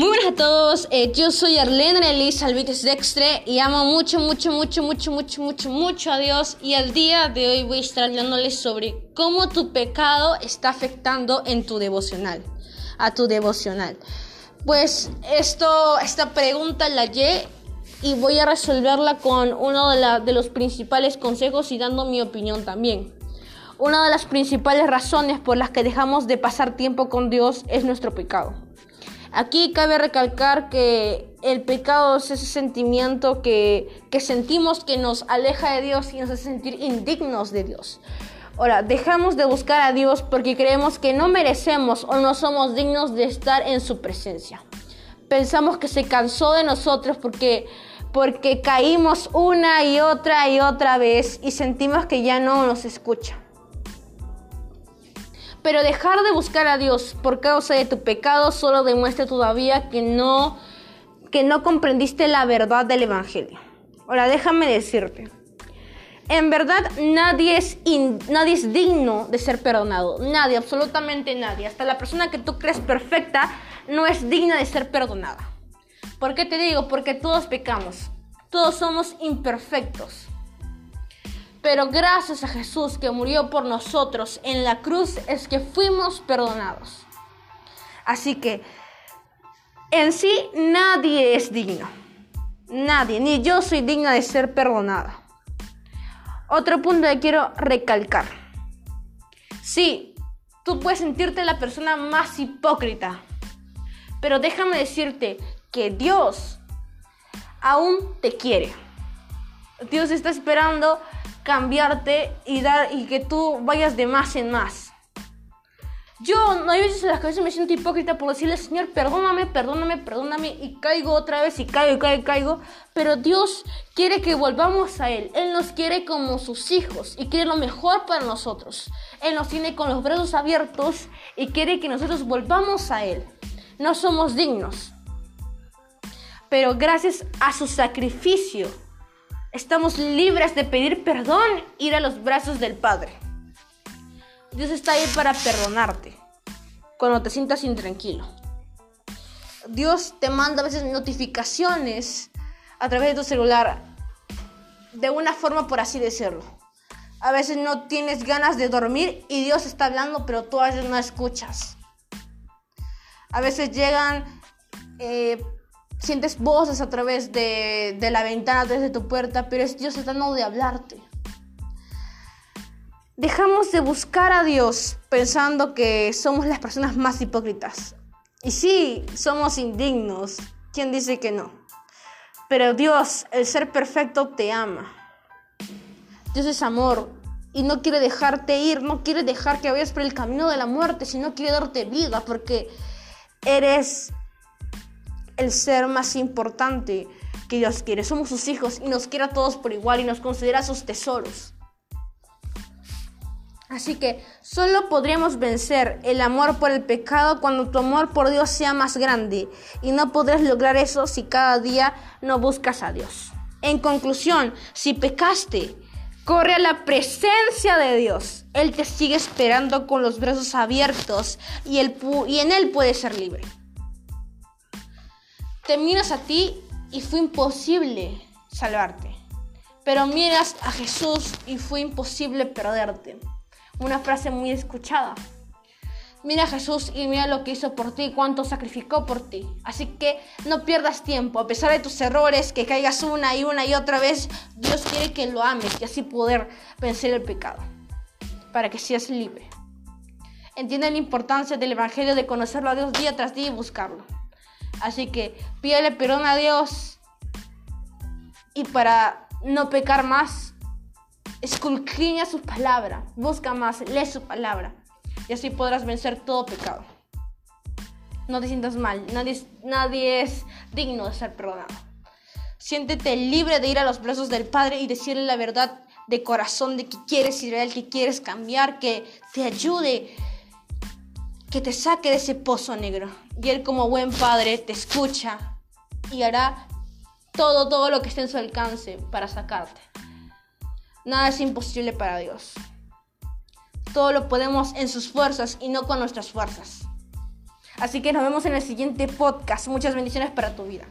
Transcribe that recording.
Muy buenas a todos, eh, yo soy Arlene Elisa Alvites Dextre y amo mucho, mucho, mucho, mucho, mucho, mucho, mucho a Dios y al día de hoy voy a estar hablándoles sobre cómo tu pecado está afectando en tu devocional, a tu devocional. Pues esto, esta pregunta la hallé y voy a resolverla con uno de, de los principales consejos y dando mi opinión también. Una de las principales razones por las que dejamos de pasar tiempo con Dios es nuestro pecado. Aquí cabe recalcar que el pecado es ese sentimiento que, sentimos que nos aleja de Dios y nos hace sentir indignos de Dios. Ahora, dejamos de buscar a Dios porque creemos que no merecemos o no somos dignos de estar en su presencia. Pensamos que se cansó de nosotros porque, porque caímos una y otra y otra vez y sentimos que ya no nos escucha. Pero dejar de buscar a Dios por causa de tu pecado solo demuestra todavía que no, que no comprendiste la verdad del Evangelio. Ahora déjame decirte, en verdad nadie es, nadie es digno de ser perdonado. Nadie, absolutamente nadie. Hasta la persona que tú crees perfecta no es digna de ser perdonada. ¿Por qué te digo? Porque todos pecamos. Todos somos imperfectos. Pero gracias a Jesús que murió por nosotros en la cruz es que fuimos perdonados. Así que en sí nadie es digno. Nadie, ni yo soy digna de ser perdonada. Otro punto que quiero recalcar. Sí, tú puedes sentirte la persona más hipócrita, pero déjame decirte que Dios aún te quiere. Dios está esperando cambiarte y dar y que tú vayas de más en más. Yo no hay veces en las veces me siento hipócrita por decirle, Señor, perdóname, perdóname, perdóname, y caigo otra vez, y caigo, y caigo, y caigo. Pero Dios quiere que volvamos a Él. Él nos quiere como sus hijos y quiere lo mejor para nosotros. Él nos tiene con los brazos abiertos y quiere que nosotros volvamos a Él. No somos dignos. Pero gracias a su sacrificio, Estamos libres de pedir perdón, ir a los brazos del Padre. Dios está ahí para perdonarte cuando te sientas intranquilo. Dios te manda a veces notificaciones a través de tu celular de una forma por así decirlo. A veces no tienes ganas de dormir y Dios está hablando, pero tú a veces no escuchas. A veces llegan eh, sientes voces a través de, la ventana, desde tu puerta, pero es Dios tratando de hablarte. Dejamos de buscar a Dios pensando que somos las personas más hipócritas. Y sí, somos indignos. ¿Quién dice que no? Pero Dios, el ser perfecto, te ama. Dios es amor y no quiere dejarte ir, no quiere dejar que vayas por el camino de la muerte, sino quiere darte vida porque eres el ser más importante que Dios quiere. Somos sus hijos y nos quiere a todos por igual y nos considera sus tesoros. Así que solo podremos vencer el amor por el pecado cuando tu amor por Dios sea más grande. Y no podrás lograr eso si cada día no buscas a Dios. En conclusión, si pecaste, corre a la presencia de Dios. Él te sigue esperando con los brazos abiertos y, y en Él puedes ser libre. Te miras a ti y fue imposible salvarte. Pero miras a Jesús y fue imposible perderte. Una frase muy escuchada. Mira a Jesús y mira lo que hizo por ti, cuánto sacrificó por ti. Así que no pierdas tiempo, a pesar de tus errores, que caigas una y una y otra vez, Dios quiere que lo ames y así poder vencer el pecado, para que seas libre. Entiende la importancia del Evangelio de conocerlo a Dios día tras día y buscarlo. Así que pídele perdón a Dios. Y para no pecar más, esculquiña su palabra. Busca más, lee su palabra. Y así podrás vencer todo pecado. No te sientas mal. Nadie, nadie es digno de ser perdonado. Siéntete libre de ir a los brazos del Padre y decirle la verdad de corazón de que quieres ir a Él, que quieres cambiar, que te ayude que te saque de ese pozo negro. Y Él como buen padre te escucha y hará todo, todo lo que esté en su alcance para sacarte. Nada es imposible para Dios. Todo lo podemos en sus fuerzas y no con nuestras fuerzas. Así que nos vemos en el siguiente podcast. Muchas bendiciones para tu vida.